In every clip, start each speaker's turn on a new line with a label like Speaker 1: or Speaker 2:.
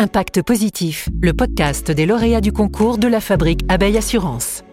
Speaker 1: Impact Positif, le podcast des lauréats du concours de la fabrique Abeille Assurance.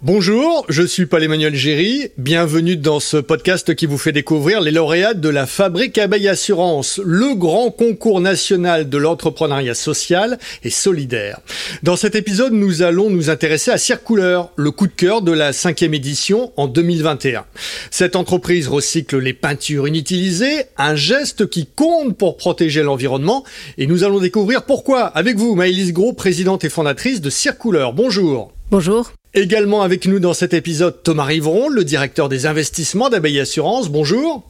Speaker 2: Bonjour, je suis Paul-Emmanuel Géry. Bienvenue dans ce podcast qui vous fait découvrir les lauréats de la Fabrique Abeille Assurance, le grand concours national de l'entrepreneuriat social et solidaire. Dans cet épisode, nous allons nous intéresser à Circouleur, le coup de cœur de la cinquième édition en 2021. Cette entreprise recycle les peintures inutilisées, un geste qui compte pour protéger l'environnement et nous allons découvrir pourquoi avec vous, Maëlys Gros, présidente et fondatrice de Circouleur. Bonjour.
Speaker 3: Bonjour.
Speaker 2: Également avec nous dans cet épisode, Thomas Rivron, le directeur des investissements d'Abeille Assurance. Bonjour.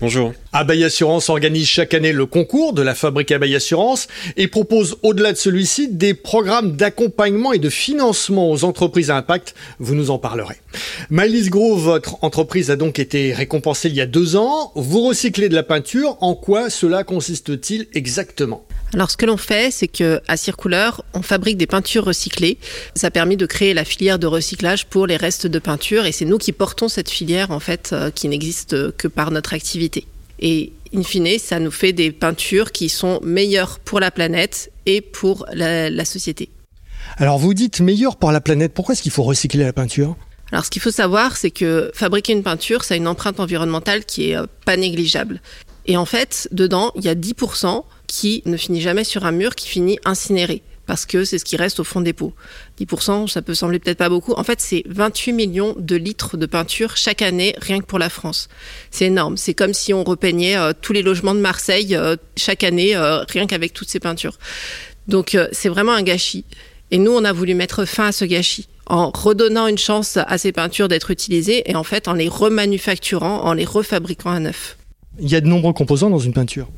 Speaker 4: Bonjour.
Speaker 2: Abeille Assurance organise chaque année le concours de la fabrique Abeille Assurance et propose au-delà de celui-ci des programmes d'accompagnement et de financement aux entreprises à impact. Vous nous en parlerez. Maëlys Gros, votre entreprise a donc été récompensée il y a deux ans. Vous recyclez de la peinture. En quoi cela consiste-t-il exactement?
Speaker 3: Alors, ce que l'on fait, c'est que à Circouleur, on fabrique des peintures recyclées. Ça a permis de créer la filière de recyclage pour les restes de peinture, et c'est nous qui portons cette filière en fait, euh, qui n'existe que par notre activité. Et in fine, ça nous fait des peintures qui sont meilleures pour la planète et pour la, la société.
Speaker 2: Alors, vous dites meilleures pour la planète. Pourquoi est-ce qu'il faut recycler la peinture?
Speaker 3: Alors, ce qu'il faut savoir, c'est que fabriquer une peinture, ça a une empreinte environnementale qui est euh, pas négligeable. Et en fait, dedans, il y a 10% qui ne finit jamais sur un mur, qui finit incinéré parce que c'est ce qui reste au fond des pots. 10%, ça peut sembler peut-être pas beaucoup. En fait, c'est 28 millions de litres de peinture chaque année, rien que pour la France. C'est énorme. C'est comme si on repeignait euh, tous les logements de Marseille euh, chaque année, rien qu'avec toutes ces peintures. Donc, c'est vraiment un gâchis. Et nous, on a voulu mettre fin à ce gâchis en redonnant une chance à ces peintures d'être utilisées et en fait en les remanufacturant, en les refabriquant à neuf.
Speaker 2: Il y a de nombreux composants dans une peinture.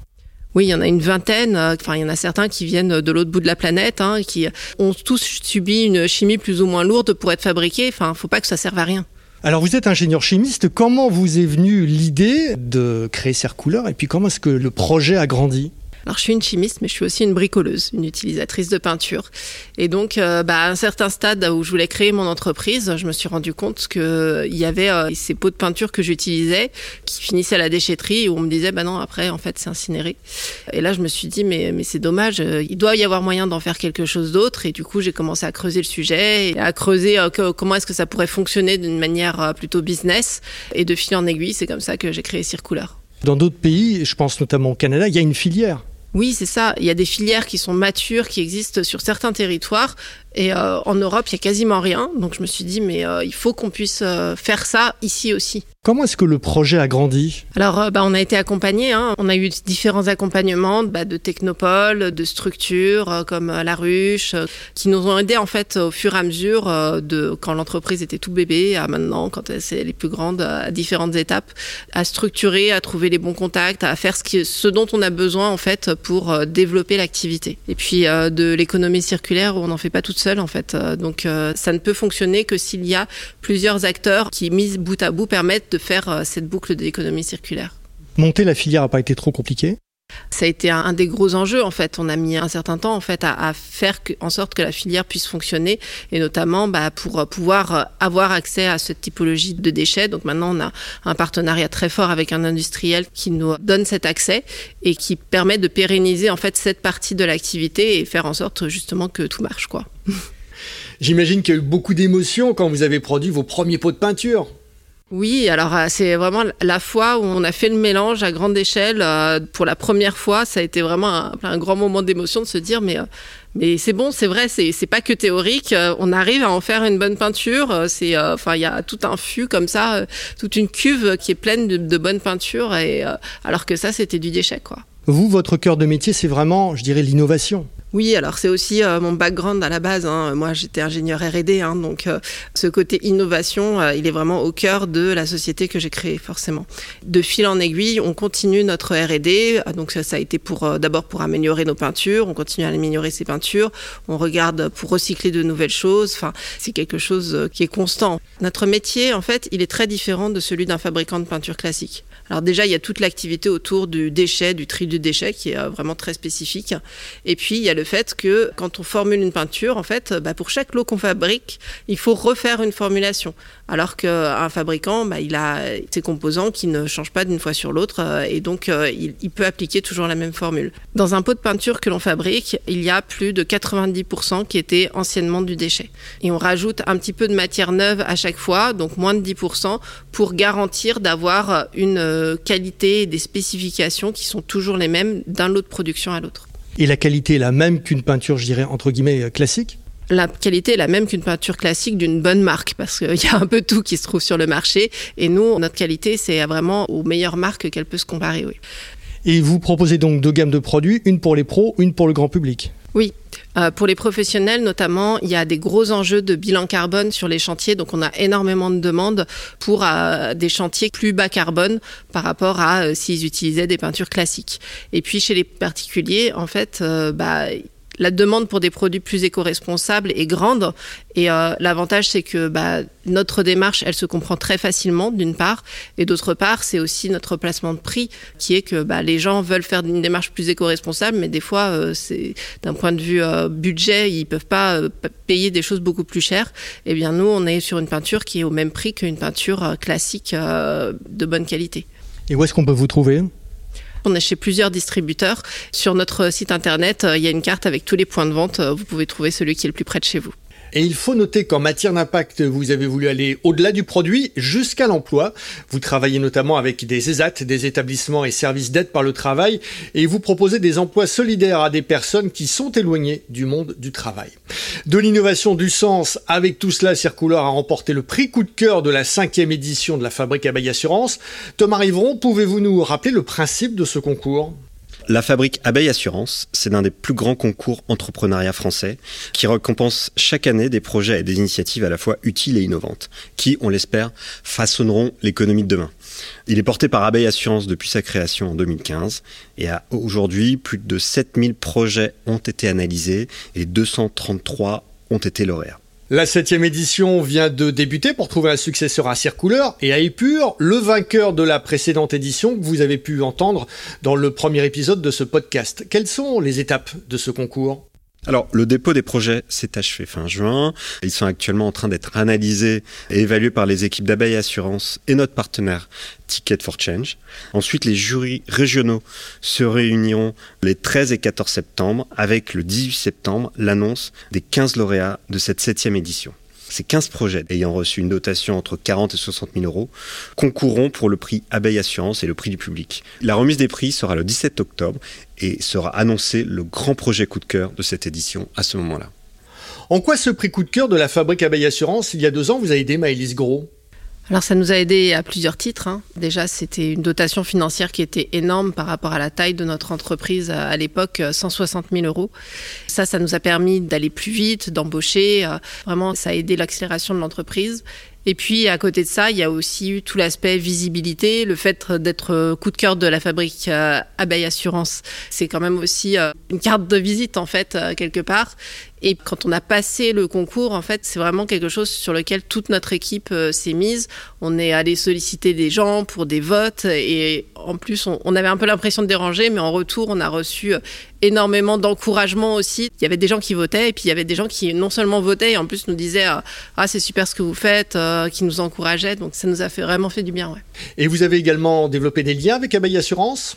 Speaker 3: Oui, il y en a une vingtaine. Euh, enfin, il y en a certains qui viennent de l'autre bout de la planète, hein, qui ont tous subi une chimie plus ou moins lourde pour être fabriqués. Enfin, faut pas que ça serve à rien.
Speaker 2: Alors vous êtes ingénieur chimiste, comment vous est venue l'idée de créer Couleur et puis comment est-ce que le projet a grandi?
Speaker 3: Alors je suis une chimiste, mais je suis aussi une bricoleuse, une utilisatrice de peinture. Et donc, euh, bah, à un certain stade où je voulais créer mon entreprise, je me suis rendu compte qu'il euh, y avait euh, ces pots de peinture que j'utilisais qui finissaient à la déchetterie où on me disait, bah non, après, en fait, c'est incinéré. Et là, je me suis dit, mais, mais c'est dommage, il doit y avoir moyen d'en faire quelque chose d'autre. Et du coup, j'ai commencé à creuser le sujet et à creuser comment est-ce que ça pourrait fonctionner d'une manière plutôt business. Et de fil en aiguille, c'est comme ça que j'ai créé Circouleur.
Speaker 2: Dans d'autres pays, je pense notamment au Canada, il y a une filière
Speaker 3: oui, c'est ça. Il y a des filières qui sont matures, qui existent sur certains territoires. Et euh, en Europe, il y a quasiment rien. Donc je me suis dit, mais euh, il faut qu'on puisse euh, faire ça ici aussi.
Speaker 2: Comment est-ce que le projet a grandi?
Speaker 3: Alors, bah, on a été accompagné. Hein. On a eu différents accompagnements bah, de technopoles, de structures comme La Ruche, qui nous ont aidés en fait au fur et à mesure de quand l'entreprise était tout bébé à maintenant, quand c'est les plus grandes, à différentes étapes, à structurer, à trouver les bons contacts, à faire ce, qui, ce dont on a besoin en fait pour développer l'activité. Et puis de l'économie circulaire où on n'en fait pas toute en fait. Euh, donc euh, ça ne peut fonctionner que s'il y a plusieurs acteurs qui, mis bout à bout, permettent de faire euh, cette boucle de l'économie circulaire.
Speaker 2: Monter la filière n'a pas été trop compliqué
Speaker 3: ça a été un, des gros enjeux en fait. On a mis un certain temps en fait à, faire en sorte que la filière puisse fonctionner et notamment bah, pour pouvoir avoir accès à cette typologie de déchets. Donc maintenant on a un partenariat très fort avec un industriel qui nous donne cet accès et qui permet de pérenniser en fait cette partie de l'activité et faire en sorte justement que tout marche quoi.
Speaker 2: J'imagine qu'il y a eu beaucoup d'émotions quand vous avez produit vos premiers pots de peinture.
Speaker 3: Oui, alors euh, c'est vraiment la fois où on a fait le mélange à grande échelle. Euh, pour la première fois, ça a été vraiment un, grand moment d'émotion de se dire mais euh, mais c'est bon, c'est vrai, c'est c'est pas que théorique. On arrive à en faire une bonne peinture. C'est enfin il y a tout un fût comme ça, toute une cuve qui est pleine de, de bonne peinture et alors que ça c'était du déchet quoi.
Speaker 2: Vous, votre cœur de métier, c'est vraiment, je dirais, l'innovation.
Speaker 3: Oui, alors c'est aussi euh, mon background à la base. Hein. Moi, j'étais ingénieur R&D, hein, donc euh, ce côté innovation, euh, il est vraiment au cœur de la société que j'ai créée, forcément. De fil en aiguille, on continue notre R&D. Donc ça, a été pour d'abord pour améliorer nos peintures. On continue à améliorer ces peintures. On regarde pour recycler de nouvelles choses. Enfin, c'est quelque chose qui est constant. Notre métier, en fait, il est très différent de celui d'un fabricant de peinture classique. Alors déjà, il y a toute l'activité autour du déchet, du tri du déchet, qui est vraiment très spécifique. Et puis, il y a le fait que quand on formule une peinture, en fait, bah, pour chaque lot qu'on fabrique, il faut refaire une formulation. Alors qu'un fabricant, bah, il a ses composants qui ne changent pas d'une fois sur l'autre euh, et donc euh, il, il, peut appliquer toujours la même formule. Dans un pot de peinture que l'on fabrique, il y a plus de 90% qui était anciennement du déchet. Et on rajoute un petit peu de matière neuve à chaque fois, donc moins de 10%, pour garantir d'avoir une euh, qualité et des spécifications qui sont toujours les mêmes d'un lot de production à l'autre.
Speaker 2: Et la qualité est la même qu'une peinture, je dirais, entre guillemets, classique
Speaker 3: la qualité est la même qu'une peinture classique d'une bonne marque parce qu'il y a un peu tout qui se trouve sur le marché et nous notre qualité c'est vraiment aux meilleures marques qu'elle peut se comparer oui.
Speaker 2: Et vous proposez donc deux gammes de produits, une pour les pros, une pour le grand public.
Speaker 3: Oui, euh, pour les professionnels notamment, il y a des gros enjeux de bilan carbone sur les chantiers, donc on a énormément de demandes pour euh, des chantiers plus bas carbone par rapport à euh, s'ils utilisaient des peintures classiques. Et puis chez les particuliers, en fait, bah, la demande pour des produits plus éco-responsables est grande. Et euh, l'avantage, c'est que bah, notre démarche, elle se comprend très facilement, d'une part. Et d'autre part, c'est aussi notre placement de prix, qui est que bah, les gens veulent faire une démarche plus éco-responsable, mais des fois, euh, d'un point de vue euh, budget, ils peuvent pas payer des choses beaucoup plus chères. Eh bien, nous, on est sur une peinture qui est au même prix qu'une peinture classique de bonne qualité.
Speaker 2: Et où est-ce qu'on peut vous trouver?
Speaker 3: On est chez plusieurs distributeurs. Sur notre site internet, il y a une carte avec tous les points de vente. Vous pouvez trouver celui qui est le plus près de chez vous.
Speaker 2: Et il faut noter qu'en matière d'impact, vous avez voulu aller au-delà du produit jusqu'à l'emploi. Vous travaillez notamment avec des ESAT, des établissements et services d'aide par le travail, et vous proposez des emplois solidaires à des personnes qui sont éloignées du monde du travail. De l'innovation du sens, avec tout cela, Circular a remporté le prix coup de cœur de la cinquième édition de la Fabrique Abeille Assurance. Thomas Rivron, pouvez-vous nous rappeler le principe de ce concours?
Speaker 4: La fabrique Abeille Assurance, c'est l'un des plus grands concours entrepreneuriat français qui récompense chaque année des projets et des initiatives à la fois utiles et innovantes, qui, on l'espère, façonneront l'économie de demain. Il est porté par Abeille Assurance depuis sa création en 2015 et à aujourd'hui, plus de 7000 projets ont été analysés et 233 ont été lauréats.
Speaker 2: La septième édition vient de débuter pour trouver un successeur à Circouleur et à Épure, le vainqueur de la précédente édition que vous avez pu entendre dans le premier épisode de ce podcast. Quelles sont les étapes de ce concours?
Speaker 4: Alors, le dépôt des projets s'est achevé fin juin. Ils sont actuellement en train d'être analysés et évalués par les équipes d'Abeille Assurance et notre partenaire Ticket for Change. Ensuite, les jurys régionaux se réuniront les 13 et 14 septembre avec le 18 septembre l'annonce des 15 lauréats de cette septième édition. Ces 15 projets ayant reçu une dotation entre 40 et 60 000 euros concourront pour le prix Abeille Assurance et le prix du public. La remise des prix sera le 17 octobre et sera annoncé le grand projet coup de cœur de cette édition à ce moment-là.
Speaker 2: En quoi ce prix coup de cœur de la fabrique Abeille Assurance, il y a deux ans, vous avez aidé Maëlys Gros?
Speaker 3: Alors ça nous a aidé à plusieurs titres. Hein. Déjà, c'était une dotation financière qui était énorme par rapport à la taille de notre entreprise à l'époque, 160 000 euros. Ça, ça nous a permis d'aller plus vite, d'embaucher. Vraiment, ça a aidé l'accélération de l'entreprise. Et puis à côté de ça, il y a aussi eu tout l'aspect visibilité, le fait d'être coup de cœur de la fabrique euh, Abeille Assurance. C'est quand même aussi euh, une carte de visite en fait euh, quelque part. Et quand on a passé le concours, en fait, c'est vraiment quelque chose sur lequel toute notre équipe euh, s'est mise. On est allé solliciter des gens pour des votes et en plus, on avait un peu l'impression de déranger, mais en retour, on a reçu énormément d'encouragement aussi. Il y avait des gens qui votaient et puis il y avait des gens qui non seulement votaient et en plus nous disaient ah c'est super ce que vous faites, euh, qui nous encourageaient. Donc ça nous a fait vraiment fait du bien.
Speaker 2: Et vous avez également développé des liens avec Abeille Assurance?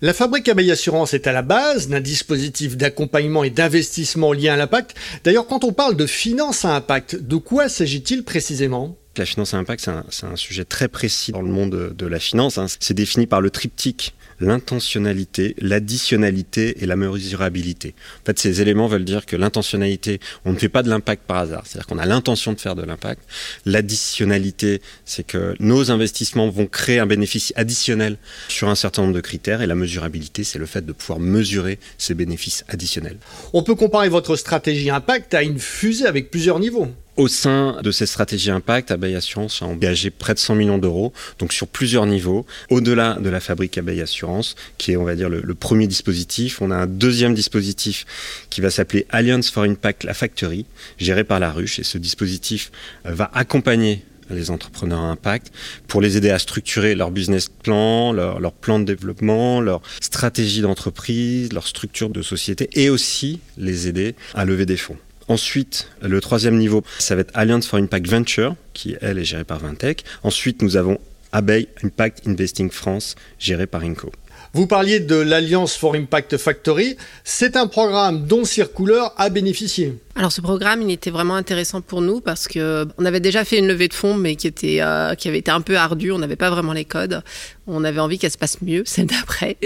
Speaker 2: La fabrique Abeille Assurance est à la base d'un dispositif d'accompagnement et d'investissement lié à l'impact. D'ailleurs, quand on parle de finance à impact, de quoi s'agit-il précisément?
Speaker 4: La finance à impact, c'est un, sujet très précis dans le monde de, de la finance. Hein. C'est défini par le triptyque l'intentionnalité, l'additionnalité et la mesurabilité. En fait, ces éléments veulent dire que l'intentionnalité, on ne fait pas de l'impact par hasard, c'est-à-dire qu'on a l'intention de faire de l'impact. L'additionnalité, c'est que nos investissements vont créer un bénéfice additionnel sur un certain nombre de critères et la mesurabilité, c'est le fait de pouvoir mesurer ces bénéfices additionnels.
Speaker 2: On peut comparer votre stratégie impact à une fusée avec plusieurs niveaux.
Speaker 4: Au sein de cette stratégie impact, Abeille Assurance a engagé près de 100 millions d'euros, donc sur plusieurs niveaux. Au-delà de la fabrique Abeille Assurance, qui est, on va dire, le, premier dispositif, on a un deuxième dispositif qui va s'appeler Alliance for Impact, la Factory, géré par la ruche. Et ce dispositif va accompagner les entrepreneurs à impact, pour les aider à structurer leur business plan, leur plan de développement, leur stratégie d'entreprise, leur structure de société, et aussi les aider à lever des fonds. Ensuite, le troisième niveau, ça va être Alliance for Impact Venture, qui elle est gérée par Vintech. Ensuite, nous avons Abeille Impact Investing France, géré par Inco.
Speaker 2: Vous parliez de l'Alliance for Impact Factory. C'est un programme dont Circular a bénéficié.
Speaker 3: Alors ce programme, il était vraiment intéressant pour nous parce que on avait déjà fait une levée de fonds, mais qui était euh, qui avait été un peu ardue. On n'avait pas vraiment les codes. On avait envie qu'elle se passe mieux, celle d'après.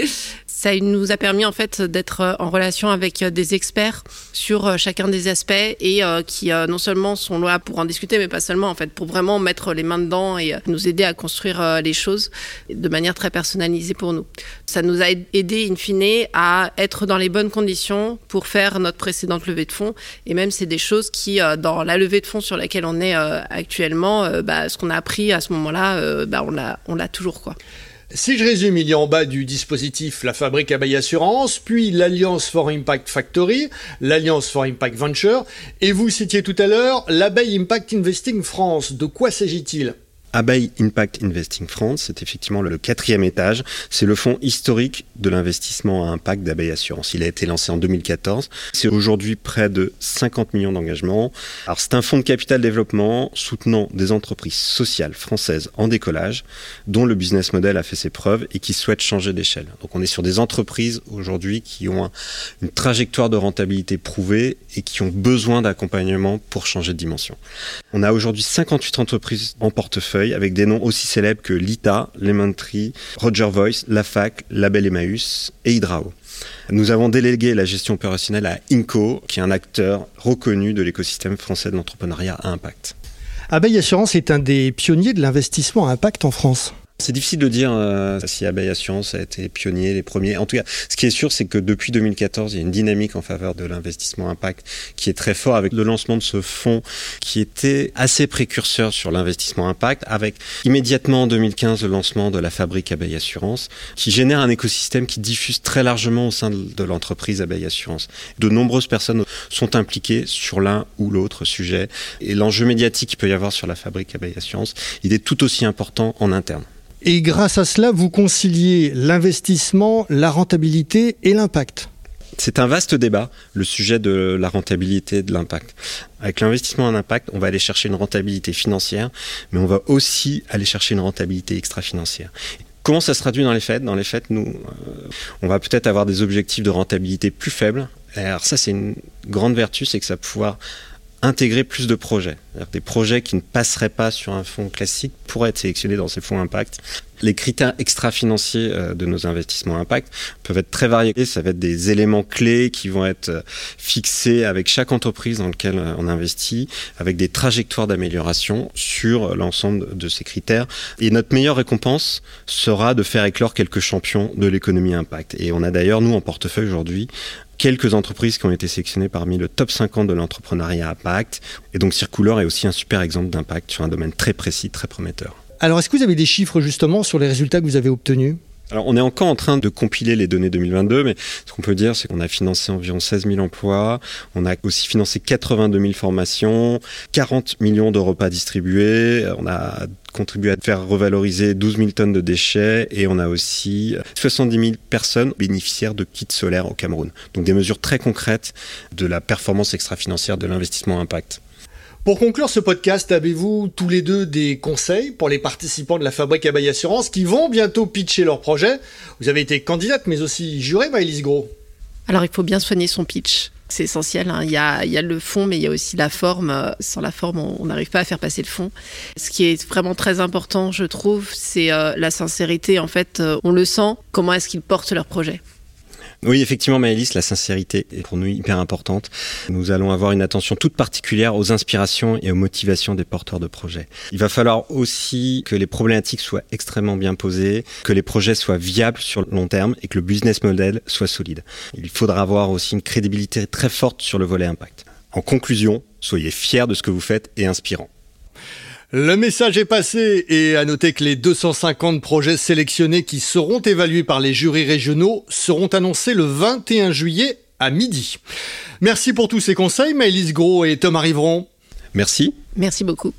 Speaker 3: Ça nous a permis en fait d'être en relation avec des experts sur chacun des aspects et qui non seulement sont là pour en discuter, mais pas seulement en fait pour vraiment mettre les mains dedans et nous aider à construire les choses de manière très personnalisée pour nous. Ça nous a aidé in fine à être dans les bonnes conditions pour faire notre précédente levée de fonds et même c'est des choses qui dans la levée de fonds sur laquelle on est actuellement, bah, ce qu'on a appris à ce moment-là, bah, on l'a on l'a toujours quoi.
Speaker 2: Si je résume, il y a en bas du dispositif la fabrique Abeille Assurance, puis l'Alliance for Impact Factory, l'Alliance for Impact Venture, et vous citiez tout à l'heure l'Abeille Impact Investing France. De quoi s'agit-il?
Speaker 4: Abeille Impact Investing France, c'est effectivement le quatrième étage. C'est le fonds historique de l'investissement à impact d'Abeille Assurance. Il a été lancé en 2014. C'est aujourd'hui près de 50 millions d'engagements. Alors c'est un fonds de capital développement soutenant des entreprises sociales françaises en décollage, dont le business model a fait ses preuves et qui souhaitent changer d'échelle. Donc on est sur des entreprises aujourd'hui qui ont une trajectoire de rentabilité prouvée et qui ont besoin d'accompagnement pour changer de dimension. On a aujourd'hui 58 entreprises en portefeuille avec des noms aussi célèbres que Lita, Lemon Roger Voice, Lafac, Label Emmaüs et Hydrao. Nous avons délégué la gestion opérationnelle à Inco, qui est un acteur reconnu de l'écosystème français de l'entrepreneuriat à impact.
Speaker 2: Abeille Assurance est un des pionniers de l'investissement à impact en France.
Speaker 4: C'est difficile de dire euh, si Abeille Assurance a été pionnier, les premiers. En tout cas, ce qui est sûr, c'est que depuis 2014, il y a une dynamique en faveur de l'investissement impact qui est très fort avec le lancement de ce fonds qui était assez précurseur sur l'investissement impact, avec immédiatement en 2015 le lancement de la fabrique Abeille Assurance, qui génère un écosystème qui diffuse très largement au sein de l'entreprise Abeille Assurance. De nombreuses personnes sont impliquées sur l'un ou l'autre sujet, et l'enjeu médiatique qu'il peut y avoir sur la fabrique Abeille Assurance, il est tout aussi important en interne.
Speaker 2: Et grâce à cela, vous conciliez l'investissement, la rentabilité et l'impact.
Speaker 4: C'est un vaste débat, le sujet de la rentabilité et de l'impact. Avec l'investissement en impact, on va aller chercher une rentabilité financière, mais on va aussi aller chercher une rentabilité extra-financière. Comment ça se traduit dans les faits? Dans les faits, nous, euh, on va peut-être avoir des objectifs de rentabilité plus faibles. Alors ça, c'est une grande vertu, c'est que ça va pouvoir intégrer plus de projets. Des projets qui ne passeraient pas sur un fonds classique pourraient être sélectionnés dans ces fonds impact. Les critères extra-financiers euh, de nos investissements impact peuvent être très variés. Ça va être des éléments clés qui vont être euh, fixés avec chaque entreprise dans laquelle euh, on investit, avec des trajectoires d'amélioration sur l'ensemble de ces critères. Et notre meilleure récompense sera de faire éclore quelques champions de l'économie impact. Et on a d'ailleurs, nous, en portefeuille aujourd'hui, quelques entreprises qui ont été sélectionnées parmi le top 50 de l'entrepreneuriat impact. Et donc Circular est aussi un super exemple d'impact sur un domaine très précis, très prometteur.
Speaker 2: Alors est-ce que vous avez des chiffres justement sur les résultats que vous avez obtenus?
Speaker 4: Alors, on est encore en train de compiler les données 2022, mais ce qu'on peut dire, c'est qu'on a financé environ 16 000 emplois. On a aussi financé 82 000 formations, 40 millions de repas distribués. On a contribué à faire revaloriser 12 000 tonnes de déchets et on a aussi 70 000 personnes bénéficiaires de kits solaires au Cameroun. Donc des mesures très concrètes de la performance extra-financière de l'investissement impact.
Speaker 2: Pour conclure ce podcast, avez-vous tous les deux des conseils pour les participants de la Fabrique Abeille Assurance qui vont bientôt pitcher leur projet? Vous avez été candidate mais aussi jurée, Maëlys Gros.
Speaker 3: Alors il faut bien soigner son pitch. C'est essentiel. Hein. Il, y a, il, y a, le fond, mais il y a aussi la forme. Sans la forme, on n'arrive pas à faire passer le fond. Ce qui est vraiment très important, je trouve, c'est euh, la sincérité. En fait, euh, on le sent. Comment est-ce qu'ils portent leur projet?
Speaker 4: Oui, effectivement, Maëlys, la sincérité est pour nous hyper importante. Nous allons avoir une attention toute particulière aux inspirations et aux motivations des porteurs de projets. Il va falloir aussi que les problématiques soient extrêmement bien posées, que les projets soient viables sur le long terme et que le business model soit solide. Il faudra avoir aussi une crédibilité très forte sur le volet impact. En conclusion, soyez fiers de ce que vous faites et inspirant.
Speaker 2: Le message est passé et à noter que les 250 projets sélectionnés qui seront évalués par les jurys régionaux seront annoncés le 21 juillet à midi. Merci pour tous ces conseils, Maëlys Gros et Thomas Rivron.
Speaker 4: Merci.
Speaker 3: Merci beaucoup.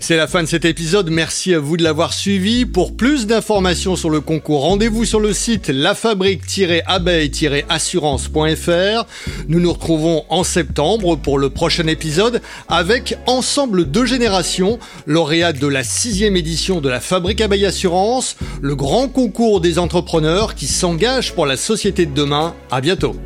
Speaker 2: C'est la fin de cet épisode. Merci à vous de l'avoir suivi. Pour plus d'informations sur le concours, rendez-vous sur le site lafabrique-abeille-assurance.fr. Nous nous retrouvons en septembre pour le prochain épisode avec Ensemble de générations, lauréat de la sixième édition de la Fabrique Abeille Assurance, le grand concours des entrepreneurs qui s'engagent pour la société de demain. À bientôt.